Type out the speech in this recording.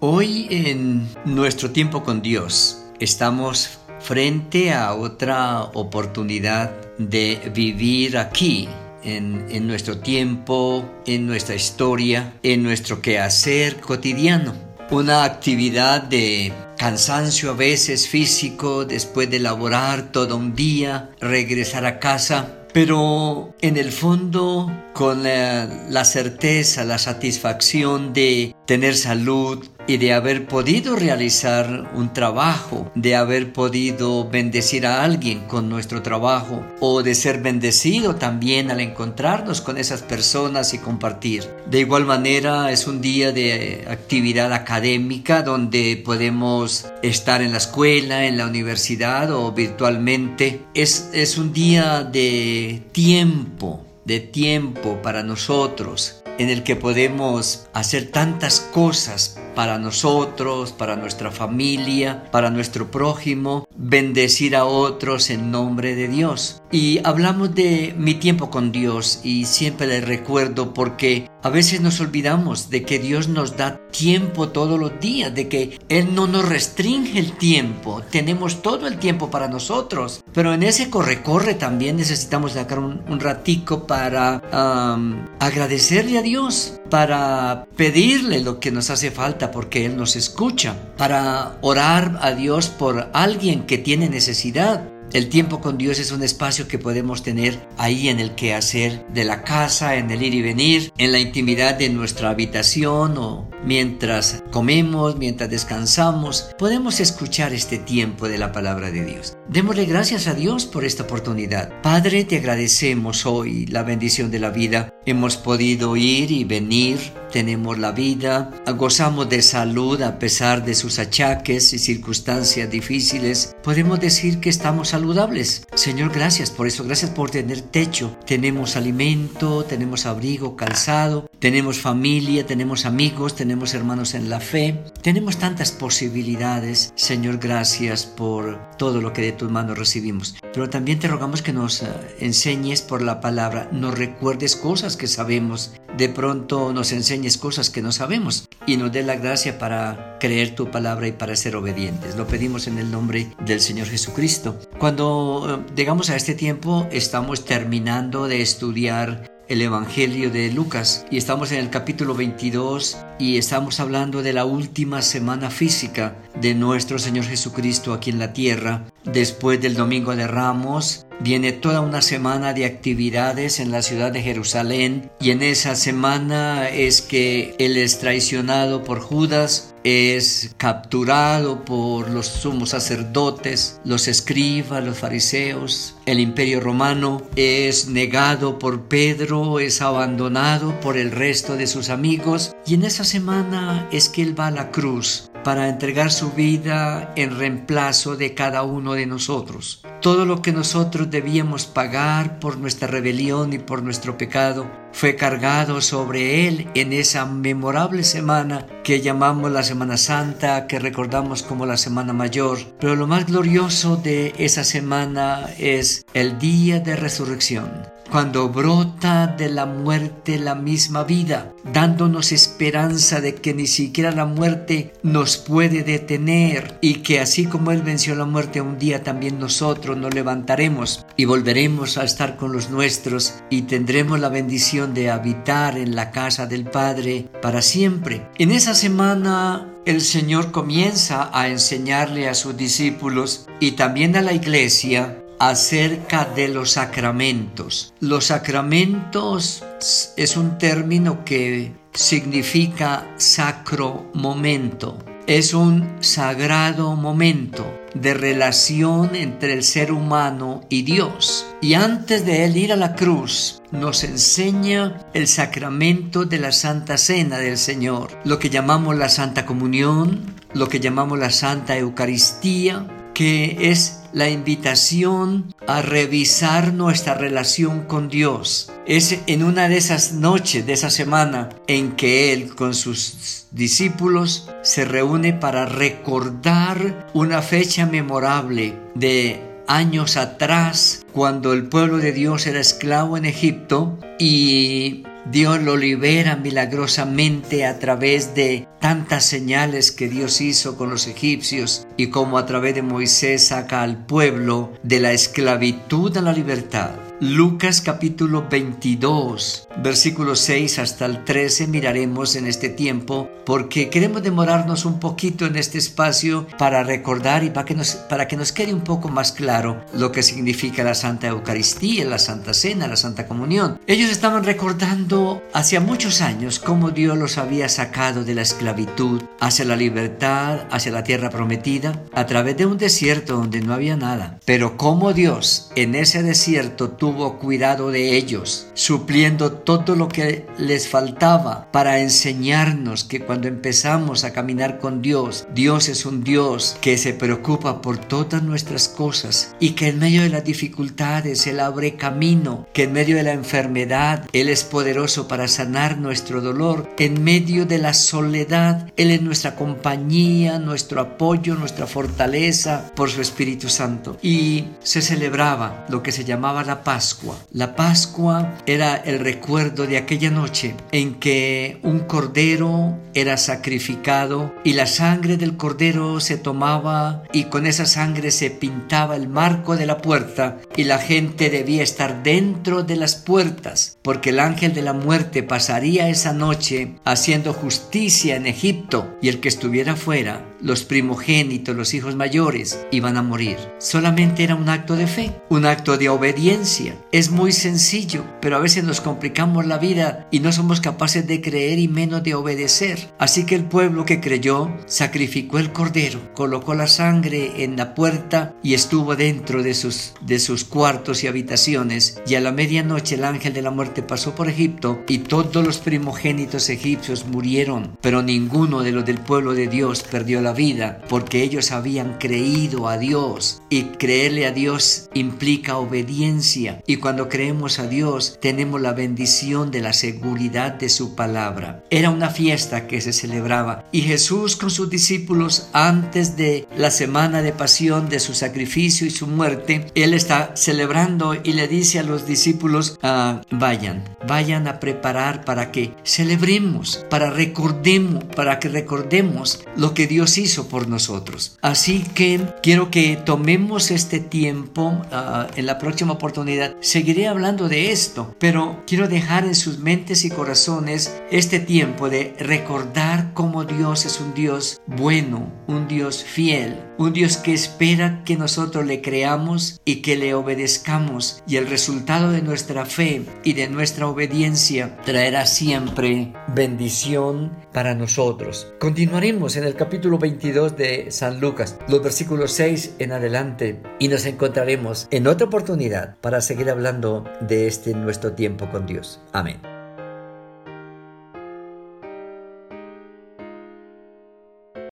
Hoy en nuestro tiempo con Dios estamos frente a otra oportunidad de vivir aquí, en, en, nuestro tiempo, en nuestra historia, en nuestro quehacer cotidiano. Una actividad de cansancio a veces físico después de laborar todo un día, regresar a casa, pero en el fondo con la, la certeza, la satisfacción de tener salud, y de haber podido realizar un trabajo, de haber podido bendecir a alguien con nuestro trabajo o de ser bendecido también al encontrarnos con esas personas y compartir. De igual manera es un día de actividad académica donde podemos estar en la escuela, en la universidad o virtualmente. Es, es un día de tiempo de tiempo para nosotros, en el que podemos hacer tantas cosas para nosotros, para nuestra familia, para nuestro prójimo, bendecir a otros en nombre de Dios. Y hablamos de mi tiempo con Dios y siempre le recuerdo porque a veces nos olvidamos de que Dios nos da tiempo todos los días, de que Él no nos restringe el tiempo, tenemos todo el tiempo para nosotros, pero en ese corre-corre también necesitamos sacar un, un ratico para agradecerle a Dios, para pedirle lo que nos hace falta porque Él nos escucha, para orar a Dios por alguien que tiene necesidad el tiempo con Dios es un espacio que podemos tener ahí en el quehacer de la casa, en el ir y venir, en la intimidad de nuestra habitación o mientras comemos, mientras descansamos. Podemos escuchar este tiempo de la palabra de Dios. Démosle gracias a Dios por esta oportunidad. Padre, te agradecemos hoy la bendición de la vida. Hemos podido ir y venir, tenemos la vida, gozamos de salud a pesar de sus achaques y circunstancias difíciles. Podemos decir que estamos saludables. Señor, gracias por eso, gracias por tener techo. Tenemos alimento, tenemos abrigo, calzado, tenemos familia, tenemos amigos, tenemos hermanos en la fe. Tenemos tantas posibilidades. Señor, gracias por todo lo que de tus manos recibimos. Pero también te rogamos que nos eh, enseñes por la palabra, nos recuerdes cosas que sabemos. De pronto nos enseñes cosas que no sabemos y nos dé la gracia para creer tu palabra y para ser obedientes. Lo pedimos en el nombre del Señor Jesucristo. Cuando eh, llegamos a este tiempo, estamos terminando de estudiar el Evangelio de Lucas y estamos en el capítulo 22 y estamos hablando de la última semana física de nuestro Señor Jesucristo aquí en la tierra. Después del Domingo de Ramos viene toda una semana de actividades en la ciudad de Jerusalén y en esa semana es que Él es traicionado por Judas es capturado por los sumos sacerdotes, los escribas, los fariseos, el imperio romano, es negado por Pedro, es abandonado por el resto de sus amigos. Y en esa semana es que él va a la cruz para entregar su vida en reemplazo de cada uno de nosotros. Todo lo que nosotros debíamos pagar por nuestra rebelión y por nuestro pecado fue cargado sobre él en esa memorable semana que llamamos la Semana Santa, que recordamos como la Semana Mayor. Pero lo más glorioso de esa semana es el día de resurrección cuando brota de la muerte la misma vida, dándonos esperanza de que ni siquiera la muerte nos puede detener y que así como Él venció la muerte un día también nosotros nos levantaremos y volveremos a estar con los nuestros y tendremos la bendición de habitar en la casa del Padre para siempre. En esa semana el Señor comienza a enseñarle a sus discípulos y también a la iglesia acerca de los sacramentos. Los sacramentos es un término que significa sacro momento. Es un sagrado momento de relación entre el ser humano y Dios. Y antes de él ir a la cruz, nos enseña el sacramento de la Santa Cena del Señor, lo que llamamos la Santa Comunión, lo que llamamos la Santa Eucaristía, que es la invitación a revisar nuestra relación con Dios. Es en una de esas noches, de esa semana, en que Él con sus discípulos se reúne para recordar una fecha memorable de años atrás, cuando el pueblo de Dios era esclavo en Egipto y Dios lo libera milagrosamente a través de tantas señales que Dios hizo con los egipcios y como a través de Moisés saca al pueblo de la esclavitud a la libertad. Lucas capítulo 22, versículos 6 hasta el 13 miraremos en este tiempo porque queremos demorarnos un poquito en este espacio para recordar y para que nos, para que nos quede un poco más claro lo que significa la Santa Eucaristía, la Santa Cena, la Santa Comunión. Ellos estaban recordando hacia muchos años cómo Dios los había sacado de la esclavitud hacia la libertad, hacia la tierra prometida, a través de un desierto donde no había nada. Pero cómo Dios en ese desierto tuvo tuvo cuidado de ellos, supliendo todo lo que les faltaba para enseñarnos que cuando empezamos a caminar con Dios, Dios es un Dios que se preocupa por todas nuestras cosas y que en medio de las dificultades Él abre camino, que en medio de la enfermedad Él es poderoso para sanar nuestro dolor, en medio de la soledad Él es nuestra compañía, nuestro apoyo, nuestra fortaleza por su Espíritu Santo. Y se celebraba lo que se llamaba la paz la Pascua era el recuerdo de aquella noche en que un cordero era sacrificado y la sangre del cordero se tomaba y con esa sangre se pintaba el marco de la puerta y la gente debía estar dentro de las puertas porque el ángel de la muerte pasaría esa noche haciendo justicia en Egipto y el que estuviera fuera los primogénitos, los hijos mayores, iban a morir. Solamente era un acto de fe, un acto de obediencia. Es muy sencillo, pero a veces nos complicamos la vida y no somos capaces de creer y menos de obedecer. Así que el pueblo que creyó sacrificó el cordero, colocó la sangre en la puerta y estuvo dentro de sus, de sus cuartos y habitaciones. Y a la medianoche el ángel de la muerte pasó por Egipto y todos los primogénitos egipcios murieron, pero ninguno de los del pueblo de Dios perdió la vida porque ellos habían creído a Dios y creerle a Dios implica obediencia y cuando creemos a Dios tenemos la bendición de la seguridad de su palabra. Era una fiesta que se celebraba y Jesús con sus discípulos antes de la semana de pasión de su sacrificio y su muerte, él está celebrando y le dice a los discípulos, ah, vayan, vayan a preparar para que celebremos, para recordemos, para que recordemos lo que Dios hizo por nosotros. Así que quiero que tomemos este tiempo. Ah, en la próxima oportunidad seguiré hablando de esto, pero quiero dejar en sus mentes y corazones este tiempo de recordar cómo Dios es un Dios bueno, un Dios fiel, un Dios que espera que nosotros le creamos y que le obedezcamos y el resultado de nuestra fe y de nuestra obediencia traerá siempre bendición para nosotros. Continuaremos en el capítulo 22 de San Lucas, los versículos 6 en adelante, y nos encontraremos en otra oportunidad para seguir hablando de este nuestro tiempo con Dios. Amén.